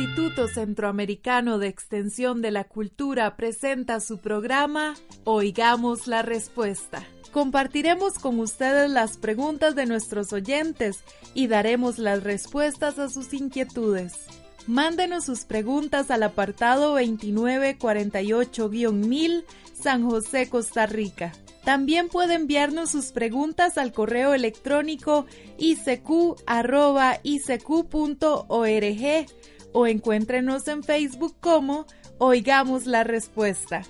Instituto Centroamericano de Extensión de la Cultura presenta su programa Oigamos la Respuesta. Compartiremos con ustedes las preguntas de nuestros oyentes y daremos las respuestas a sus inquietudes. Mándenos sus preguntas al apartado 2948-1000 San José, Costa Rica. También puede enviarnos sus preguntas al correo electrónico icq.org o encuéntrenos en Facebook como Oigamos la Respuesta.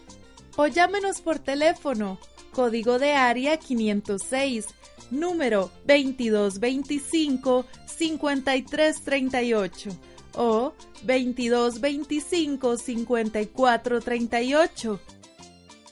O llámenos por teléfono, código de área 506, número 2225-5338 o 2225-5438.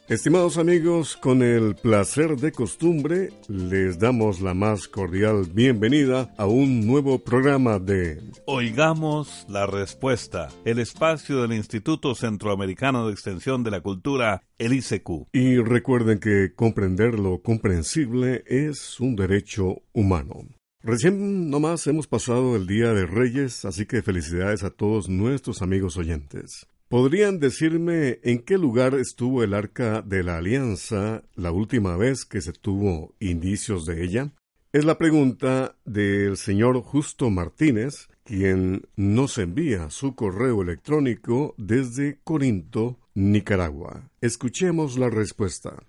Estimados amigos, con el placer de costumbre, les damos la más cordial bienvenida a un nuevo programa de Oigamos la Respuesta, el espacio del Instituto Centroamericano de Extensión de la Cultura, el ICQ. Y recuerden que comprender lo comprensible es un derecho humano. Recién nomás hemos pasado el Día de Reyes, así que felicidades a todos nuestros amigos oyentes. ¿Podrían decirme en qué lugar estuvo el arca de la alianza la última vez que se tuvo indicios de ella? Es la pregunta del señor Justo Martínez, quien nos envía su correo electrónico desde Corinto, Nicaragua. Escuchemos la respuesta.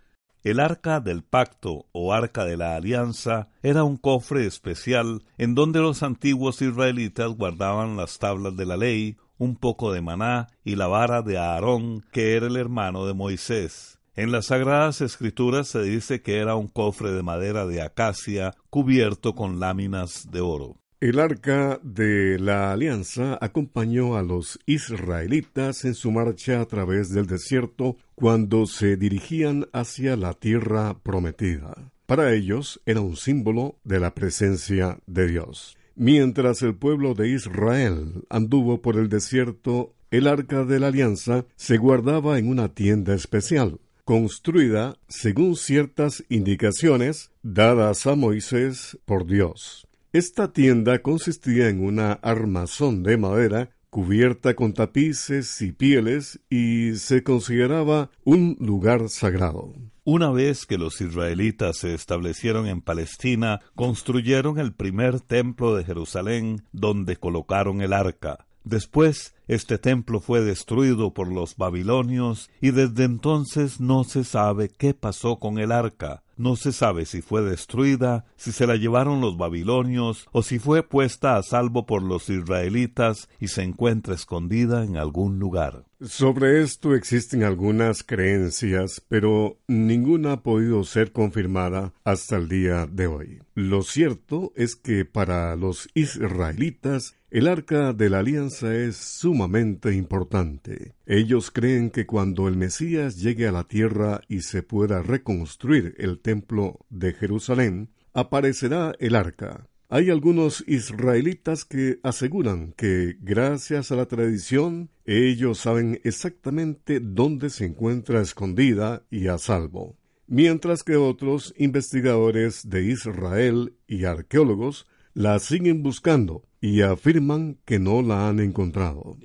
El arca del pacto o arca de la alianza era un cofre especial en donde los antiguos israelitas guardaban las tablas de la ley, un poco de maná y la vara de Aarón, que era el hermano de Moisés. En las Sagradas Escrituras se dice que era un cofre de madera de acacia cubierto con láminas de oro. El arca de la alianza acompañó a los israelitas en su marcha a través del desierto cuando se dirigían hacia la tierra prometida. Para ellos era un símbolo de la presencia de Dios. Mientras el pueblo de Israel anduvo por el desierto, el arca de la alianza se guardaba en una tienda especial, construida según ciertas indicaciones dadas a Moisés por Dios. Esta tienda consistía en una armazón de madera cubierta con tapices y pieles y se consideraba un lugar sagrado. Una vez que los israelitas se establecieron en Palestina, construyeron el primer templo de Jerusalén donde colocaron el arca. Después, este templo fue destruido por los babilonios y desde entonces no se sabe qué pasó con el arca. No se sabe si fue destruida, si se la llevaron los babilonios o si fue puesta a salvo por los israelitas y se encuentra escondida en algún lugar. Sobre esto existen algunas creencias, pero ninguna ha podido ser confirmada hasta el día de hoy. Lo cierto es que para los israelitas el arca de la alianza es sumamente importante. Ellos creen que cuando el Mesías llegue a la tierra y se pueda reconstruir el templo de Jerusalén, aparecerá el arca. Hay algunos israelitas que aseguran que, gracias a la tradición, ellos saben exactamente dónde se encuentra escondida y a salvo, mientras que otros investigadores de Israel y arqueólogos la siguen buscando y afirman que no la han encontrado.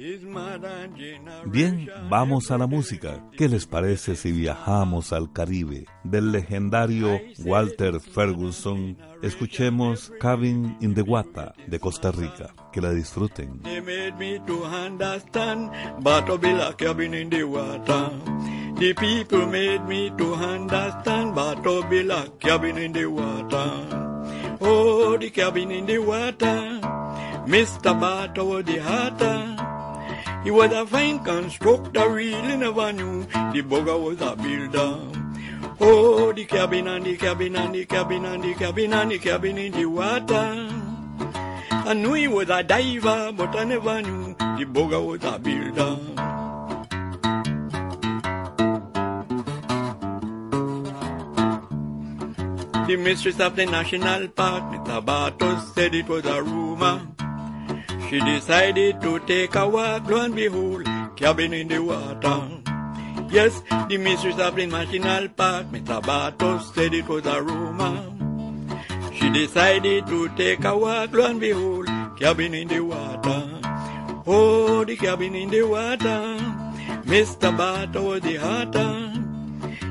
Bien, vamos a la música. ¿Qué les parece si viajamos al Caribe? Del legendario Walter Ferguson, escuchemos Cabin in the Wata de Costa Rica. Que la disfruten. The people made me to understand, but to be like cabin in the water. Oh, the cabin in the water. Mr. Bato was the hatter. He was a fine constructor, really never knew the bugger was a builder. Oh, the cabin and the cabin and the cabin and the cabin and the cabin in the water. I knew he was a diver, but I never knew the bugger was a builder. The mistress of the national park, Mr. Bartos, said it was a rumor. She decided to take a walk, lo and behold, cabin in the water. Yes, the mistress of the national park, Mr. Bartos, said it was a rumor. She decided to take a walk, lo and behold, cabin in the water. Oh, the cabin in the water. Mr. Bartos the hatter.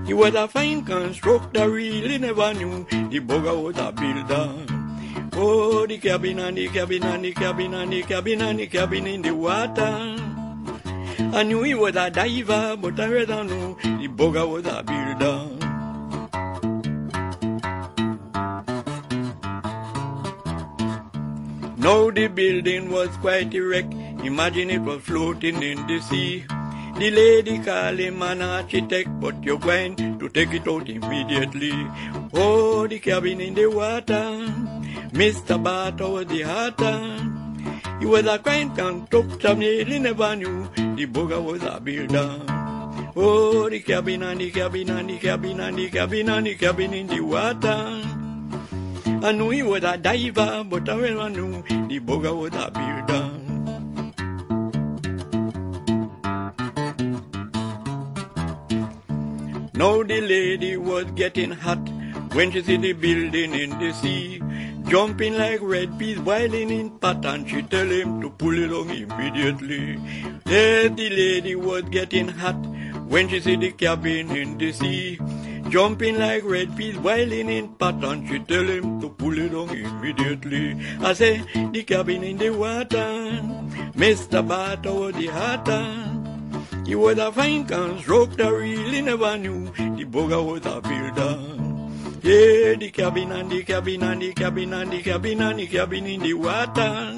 He was a fine constructor, really never knew the bugger was a builder. Oh, the cabin and the cabin and the cabin and the cabin and the cabin in the water. I knew he was a diver, but I rather knew the bugger was a builder. Now the building was quite erect. Imagine it was floating in the sea. The lady call him an architect, but you're going to take it out immediately. Oh, the cabin in the water. Mr. Barter was the hatter. He was a quaint constructor, nearly never knew the bugger was a builder. Oh, the cabin and the cabin and the cabin and the cabin and the cabin in the water. I knew he was a diver, but I never knew the bugger was a builder. Now the lady was getting hot when she see the building in the sea. Jumping like red peas, boiling in pot, and she tell him to pull it on immediately. Yes, the lady was getting hot when she see the cabin in the sea. Jumping like red peas, boiling in pot, and she tell him to pull it on immediately. I say, the cabin in the water, Mr. Barter was the hatter. He was a fine constructor, really never knew the bugger was a builder. Yeah, the cabin and the cabin and the cabin and the cabin and the cabin in the water.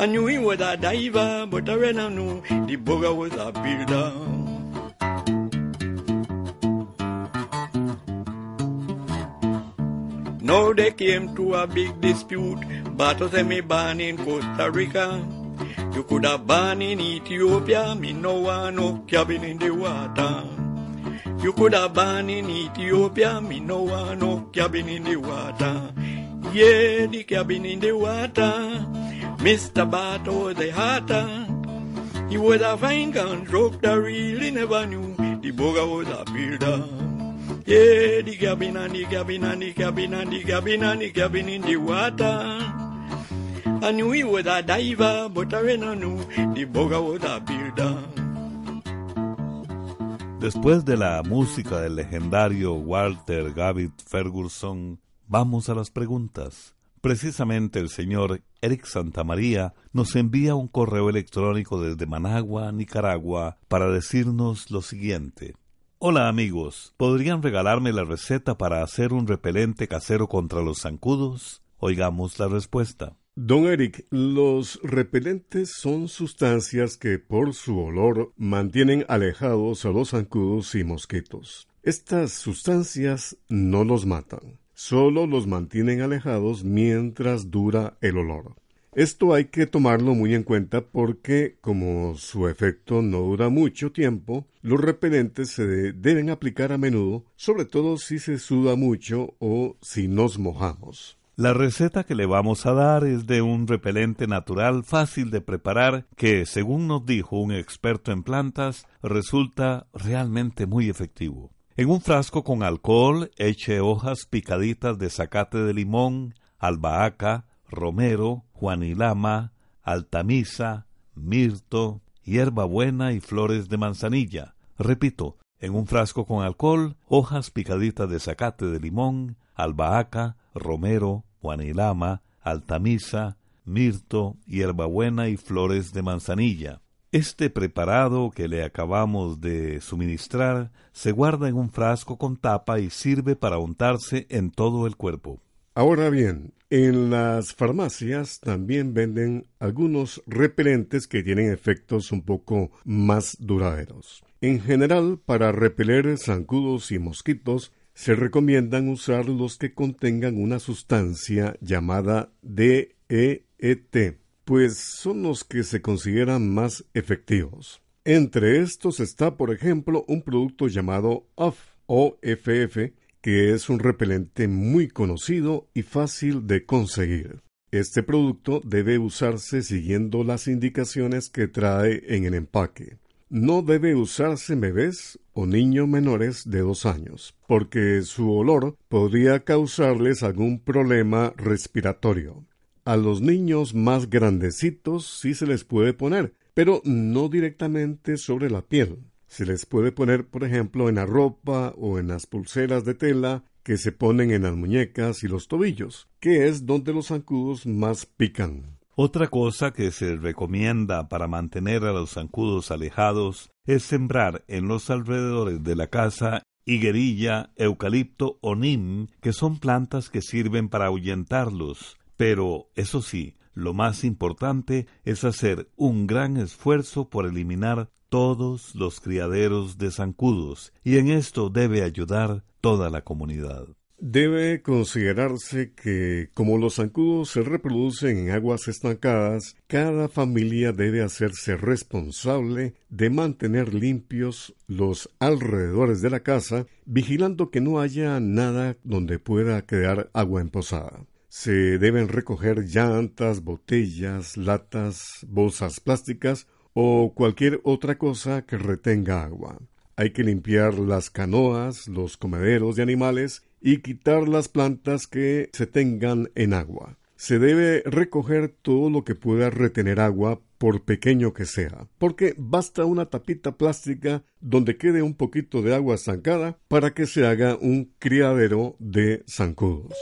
I knew he was a diver, but I never knew the bugger was a builder. Now they came to a big dispute, Bato me born in Costa Rica. You could have born in Ethiopia, me no want no cabin in the water. You could have born in Ethiopia, me no want no cabin in the water. Yeah, the cabin in the water. Mr. Bato was the hatter. He was a fine constructor, really never knew the boga was a builder. Yeah, the cabin and the cabin and the cabin and the cabin and the cabin in the water. I knew he was a diver, but I no knew the bugger was a builder. Después de la música del legendario Walter Gavit Ferguson, vamos a las preguntas. Precisamente el señor Eric Santamaría nos envía un correo electrónico desde Managua, Nicaragua, para decirnos lo siguiente. Hola amigos, ¿podrían regalarme la receta para hacer un repelente casero contra los zancudos? Oigamos la respuesta. Don Eric, los repelentes son sustancias que por su olor mantienen alejados a los zancudos y mosquitos. Estas sustancias no los matan, solo los mantienen alejados mientras dura el olor. Esto hay que tomarlo muy en cuenta porque, como su efecto no dura mucho tiempo, los repelentes se deben aplicar a menudo, sobre todo si se suda mucho o si nos mojamos. La receta que le vamos a dar es de un repelente natural fácil de preparar que, según nos dijo un experto en plantas, resulta realmente muy efectivo. En un frasco con alcohol eche hojas picaditas de zacate de limón, albahaca, romero, juanilama, altamisa, mirto, hierbabuena y flores de manzanilla. Repito, en un frasco con alcohol, hojas picaditas de zacate de limón, albahaca, romero, juanilama, altamisa, mirto, hierbabuena y flores de manzanilla. Este preparado que le acabamos de suministrar se guarda en un frasco con tapa y sirve para untarse en todo el cuerpo. Ahora bien, en las farmacias también venden algunos repelentes que tienen efectos un poco más duraderos. En general, para repeler zancudos y mosquitos, se recomiendan usar los que contengan una sustancia llamada DEET, pues son los que se consideran más efectivos. Entre estos está, por ejemplo, un producto llamado OFF, OFF, que es un repelente muy conocido y fácil de conseguir. Este producto debe usarse siguiendo las indicaciones que trae en el empaque. No debe usarse bebés o niños menores de dos años, porque su olor podría causarles algún problema respiratorio. A los niños más grandecitos sí se les puede poner, pero no directamente sobre la piel. Se les puede poner, por ejemplo, en la ropa o en las pulseras de tela que se ponen en las muñecas y los tobillos, que es donde los zancudos más pican. Otra cosa que se recomienda para mantener a los zancudos alejados es sembrar en los alrededores de la casa higuerilla, eucalipto o nim, que son plantas que sirven para ahuyentarlos, pero, eso sí, lo más importante es hacer un gran esfuerzo por eliminar todos los criaderos de zancudos, y en esto debe ayudar toda la comunidad. Debe considerarse que, como los zancudos se reproducen en aguas estancadas, cada familia debe hacerse responsable de mantener limpios los alrededores de la casa, vigilando que no haya nada donde pueda quedar agua emposada. Se deben recoger llantas, botellas, latas, bolsas plásticas o cualquier otra cosa que retenga agua. Hay que limpiar las canoas, los comederos de animales y quitar las plantas que se tengan en agua. Se debe recoger todo lo que pueda retener agua, por pequeño que sea, porque basta una tapita plástica donde quede un poquito de agua estancada para que se haga un criadero de zancudos.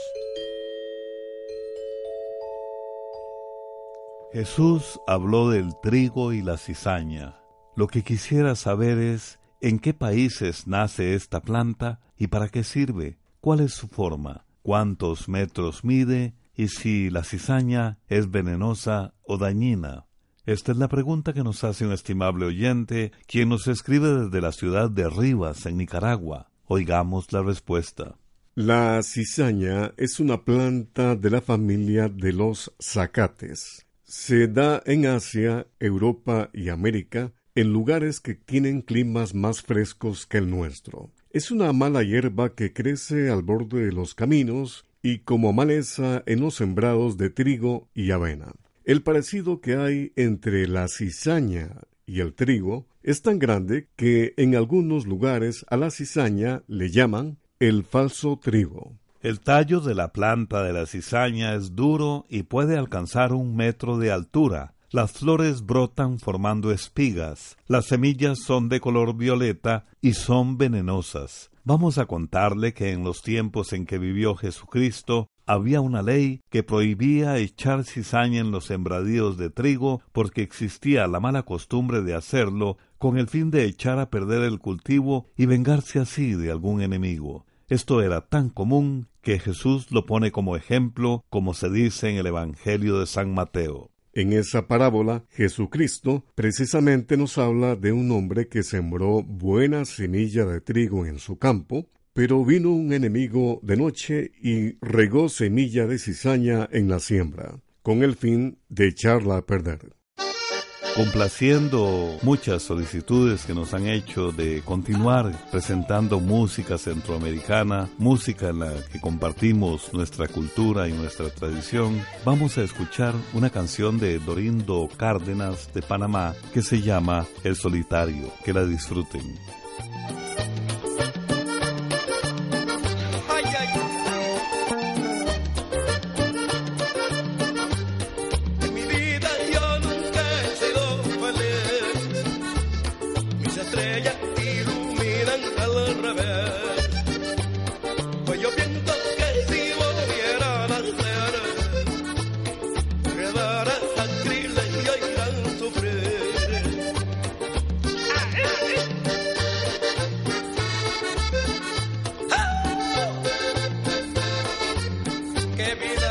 Jesús habló del trigo y la cizaña. Lo que quisiera saber es en qué países nace esta planta y para qué sirve, cuál es su forma, cuántos metros mide y si la cizaña es venenosa o dañina. Esta es la pregunta que nos hace un estimable oyente, quien nos escribe desde la ciudad de Rivas, en Nicaragua. Oigamos la respuesta. La cizaña es una planta de la familia de los zacates. Se da en Asia, Europa y América, en lugares que tienen climas más frescos que el nuestro. Es una mala hierba que crece al borde de los caminos y como maleza en los sembrados de trigo y avena. El parecido que hay entre la cizaña y el trigo es tan grande que en algunos lugares a la cizaña le llaman el falso trigo. El tallo de la planta de la cizaña es duro y puede alcanzar un metro de altura. Las flores brotan formando espigas. Las semillas son de color violeta y son venenosas. Vamos a contarle que en los tiempos en que vivió Jesucristo había una ley que prohibía echar cizaña en los sembradíos de trigo porque existía la mala costumbre de hacerlo con el fin de echar a perder el cultivo y vengarse así de algún enemigo. Esto era tan común que Jesús lo pone como ejemplo, como se dice en el Evangelio de San Mateo. En esa parábola, Jesucristo precisamente nos habla de un hombre que sembró buena semilla de trigo en su campo, pero vino un enemigo de noche y regó semilla de cizaña en la siembra, con el fin de echarla a perder complaciendo muchas solicitudes que nos han hecho de continuar presentando música centroamericana, música en la que compartimos nuestra cultura y nuestra tradición, vamos a escuchar una canción de Dorindo Cárdenas de Panamá que se llama El Solitario. Que la disfruten. que.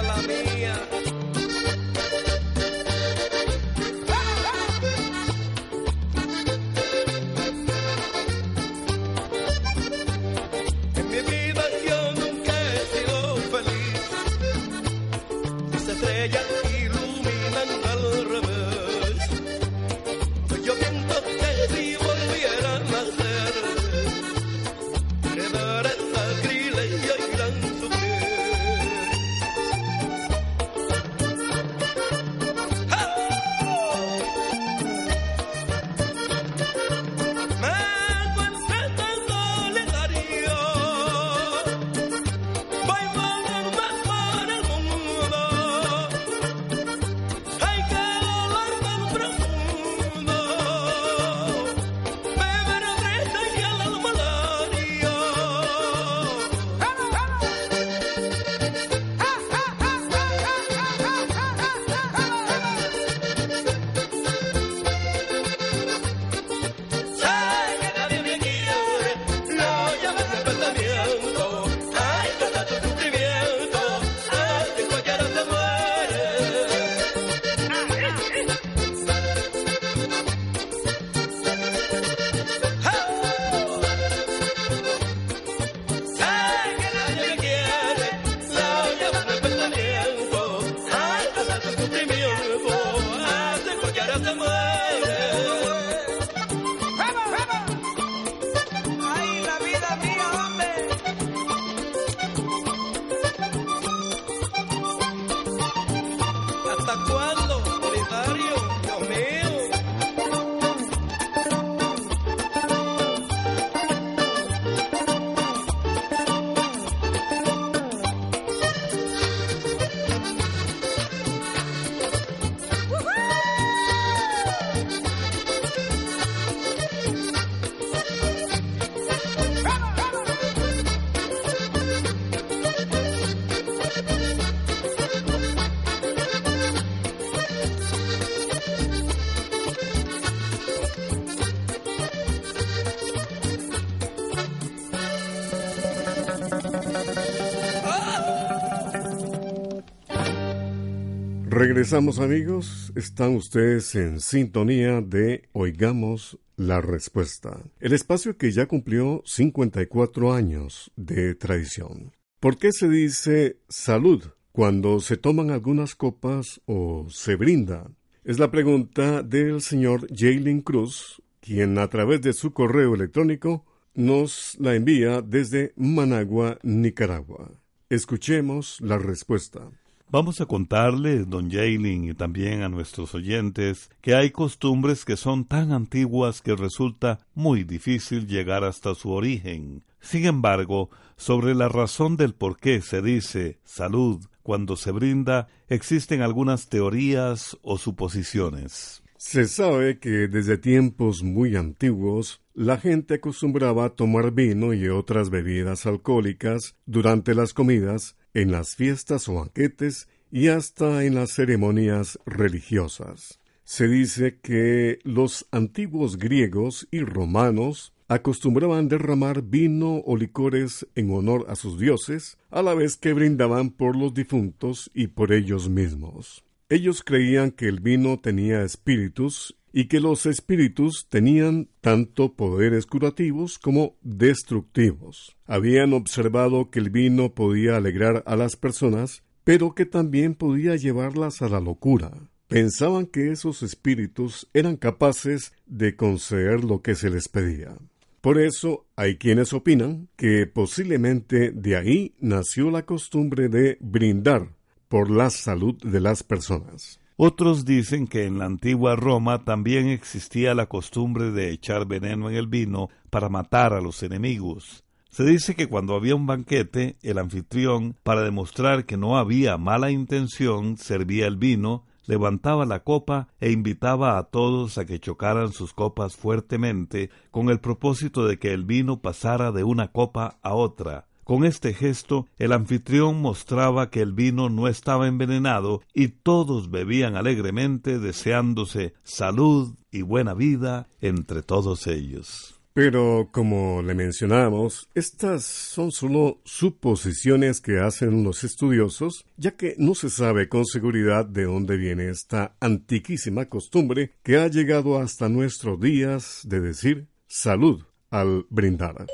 Regresamos amigos, están ustedes en sintonía de Oigamos la Respuesta, el espacio que ya cumplió 54 años de tradición. ¿Por qué se dice salud cuando se toman algunas copas o se brinda? Es la pregunta del señor Jalen Cruz, quien a través de su correo electrónico nos la envía desde Managua, Nicaragua. Escuchemos la respuesta. Vamos a contarle, don Jalen, y también a nuestros oyentes, que hay costumbres que son tan antiguas que resulta muy difícil llegar hasta su origen. Sin embargo, sobre la razón del por qué se dice salud cuando se brinda, existen algunas teorías o suposiciones. Se sabe que desde tiempos muy antiguos la gente acostumbraba a tomar vino y otras bebidas alcohólicas durante las comidas en las fiestas o banquetes y hasta en las ceremonias religiosas. Se dice que los antiguos griegos y romanos acostumbraban derramar vino o licores en honor a sus dioses, a la vez que brindaban por los difuntos y por ellos mismos. Ellos creían que el vino tenía espíritus y que los espíritus tenían tanto poderes curativos como destructivos. Habían observado que el vino podía alegrar a las personas, pero que también podía llevarlas a la locura. Pensaban que esos espíritus eran capaces de conceder lo que se les pedía. Por eso hay quienes opinan que posiblemente de ahí nació la costumbre de brindar por la salud de las personas. Otros dicen que en la antigua Roma también existía la costumbre de echar veneno en el vino para matar a los enemigos. Se dice que cuando había un banquete, el anfitrión, para demostrar que no había mala intención, servía el vino, levantaba la copa e invitaba a todos a que chocaran sus copas fuertemente, con el propósito de que el vino pasara de una copa a otra, con este gesto, el anfitrión mostraba que el vino no estaba envenenado y todos bebían alegremente deseándose salud y buena vida entre todos ellos. Pero como le mencionamos, estas son solo suposiciones que hacen los estudiosos, ya que no se sabe con seguridad de dónde viene esta antiquísima costumbre que ha llegado hasta nuestros días de decir salud al brindar.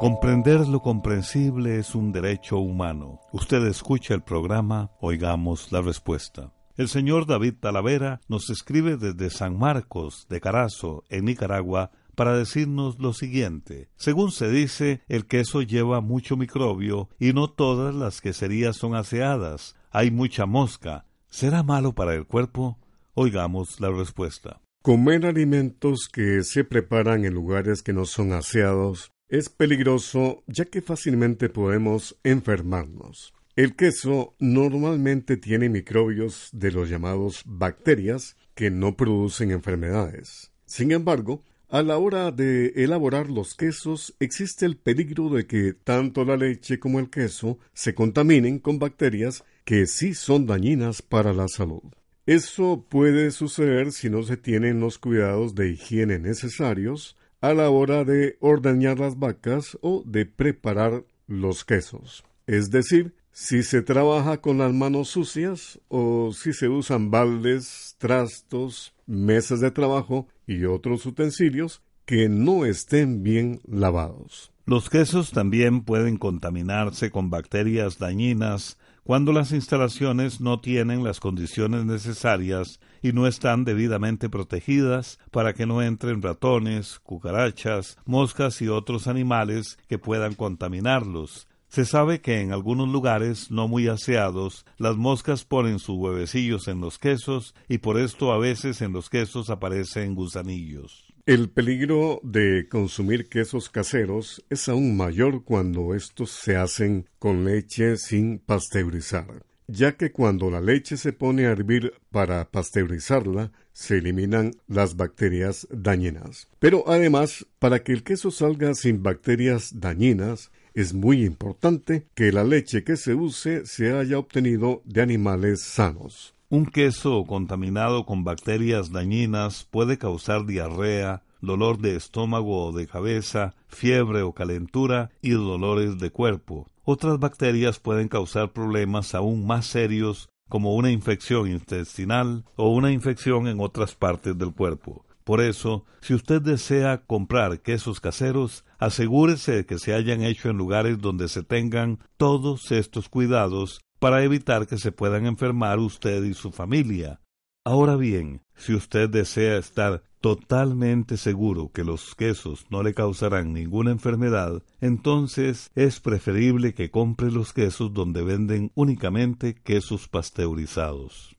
Comprender lo comprensible es un derecho humano. Usted escucha el programa, oigamos la respuesta. El señor David Talavera nos escribe desde San Marcos de Carazo, en Nicaragua, para decirnos lo siguiente. Según se dice, el queso lleva mucho microbio y no todas las queserías son aseadas. Hay mucha mosca. ¿Será malo para el cuerpo? Oigamos la respuesta. Comer alimentos que se preparan en lugares que no son aseados es peligroso ya que fácilmente podemos enfermarnos. El queso normalmente tiene microbios de los llamados bacterias que no producen enfermedades. Sin embargo, a la hora de elaborar los quesos existe el peligro de que tanto la leche como el queso se contaminen con bacterias que sí son dañinas para la salud. Eso puede suceder si no se tienen los cuidados de higiene necesarios a la hora de ordeñar las vacas o de preparar los quesos. Es decir, si se trabaja con las manos sucias o si se usan baldes, trastos, mesas de trabajo y otros utensilios que no estén bien lavados. Los quesos también pueden contaminarse con bacterias dañinas cuando las instalaciones no tienen las condiciones necesarias y no están debidamente protegidas para que no entren ratones, cucarachas, moscas y otros animales que puedan contaminarlos, se sabe que en algunos lugares no muy aseados las moscas ponen sus huevecillos en los quesos y por esto a veces en los quesos aparecen gusanillos. El peligro de consumir quesos caseros es aún mayor cuando estos se hacen con leche sin pasteurizar, ya que cuando la leche se pone a hervir para pasteurizarla, se eliminan las bacterias dañinas. Pero además, para que el queso salga sin bacterias dañinas, es muy importante que la leche que se use se haya obtenido de animales sanos. Un queso contaminado con bacterias dañinas puede causar diarrea, dolor de estómago o de cabeza, fiebre o calentura y dolores de cuerpo. Otras bacterias pueden causar problemas aún más serios como una infección intestinal o una infección en otras partes del cuerpo. Por eso, si usted desea comprar quesos caseros, asegúrese de que se hayan hecho en lugares donde se tengan todos estos cuidados para evitar que se puedan enfermar usted y su familia. Ahora bien, si usted desea estar totalmente seguro que los quesos no le causarán ninguna enfermedad, entonces es preferible que compre los quesos donde venden únicamente quesos pasteurizados.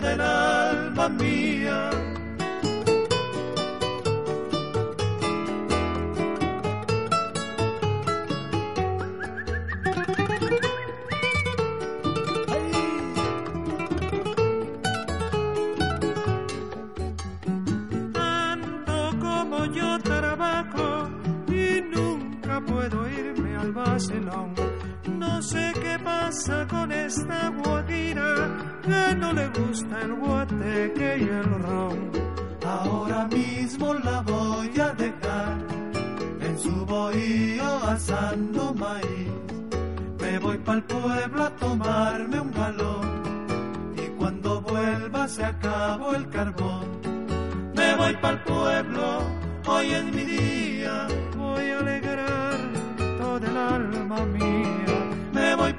No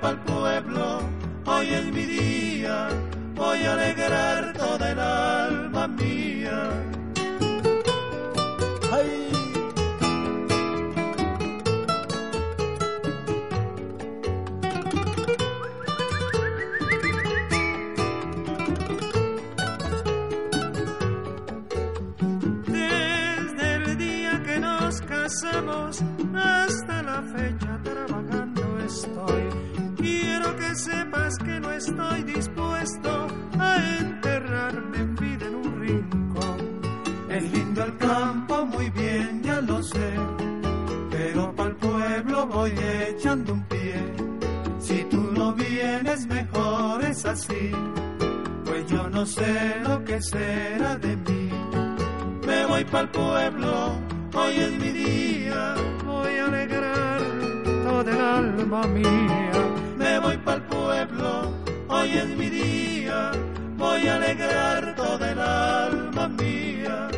pa'l pueblo, hoy es mi día, voy a alegrar toda el alma mía. Sepas que no estoy dispuesto a enterrarme en vida en un rincón. Es lindo el campo, muy bien, ya lo sé, pero para el pueblo voy echando un pie. Si tú no vienes, mejor es así, pues yo no sé lo que será de mí. Me voy para el pueblo, hoy es mi día, voy a alegrar todo el alma mía. Me voy para mi día, voy a alegrar toda el alma mía.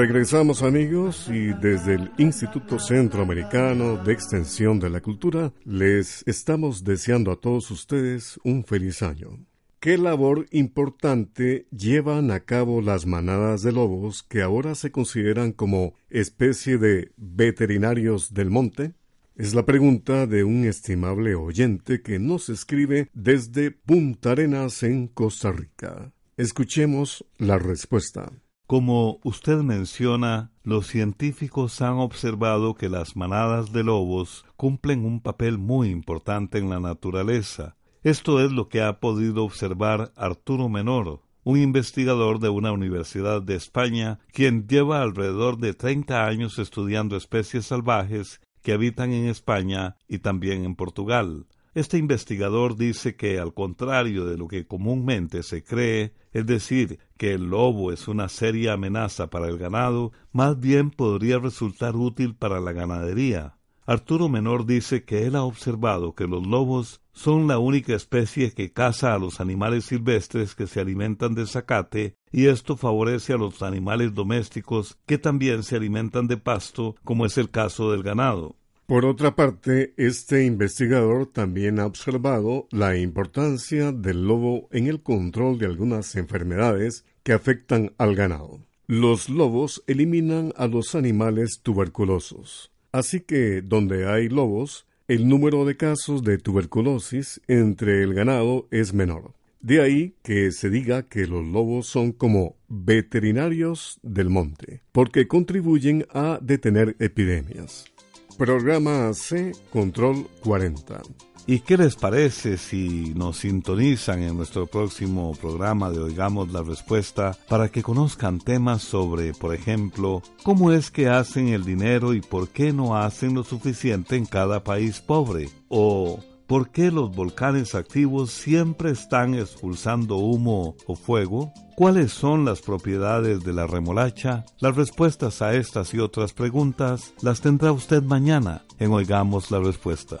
Regresamos amigos y desde el Instituto Centroamericano de Extensión de la Cultura les estamos deseando a todos ustedes un feliz año. ¿Qué labor importante llevan a cabo las manadas de lobos que ahora se consideran como especie de veterinarios del monte? Es la pregunta de un estimable oyente que nos escribe desde Punta Arenas en Costa Rica. Escuchemos la respuesta. Como usted menciona, los científicos han observado que las manadas de lobos cumplen un papel muy importante en la naturaleza. Esto es lo que ha podido observar Arturo Menor, un investigador de una universidad de España, quien lleva alrededor de 30 años estudiando especies salvajes que habitan en España y también en Portugal. Este investigador dice que, al contrario de lo que comúnmente se cree, es decir, que el lobo es una seria amenaza para el ganado, más bien podría resultar útil para la ganadería. Arturo Menor dice que él ha observado que los lobos son la única especie que caza a los animales silvestres que se alimentan de zacate y esto favorece a los animales domésticos que también se alimentan de pasto, como es el caso del ganado. Por otra parte, este investigador también ha observado la importancia del lobo en el control de algunas enfermedades que afectan al ganado. Los lobos eliminan a los animales tuberculosos. Así que donde hay lobos, el número de casos de tuberculosis entre el ganado es menor. De ahí que se diga que los lobos son como veterinarios del monte, porque contribuyen a detener epidemias. Programa C Control 40. ¿Y qué les parece si nos sintonizan en nuestro próximo programa de Oigamos la Respuesta para que conozcan temas sobre, por ejemplo, cómo es que hacen el dinero y por qué no hacen lo suficiente en cada país pobre? O ¿Por qué los volcanes activos siempre están expulsando humo o fuego? ¿Cuáles son las propiedades de la remolacha? Las respuestas a estas y otras preguntas las tendrá usted mañana en Oigamos la Respuesta.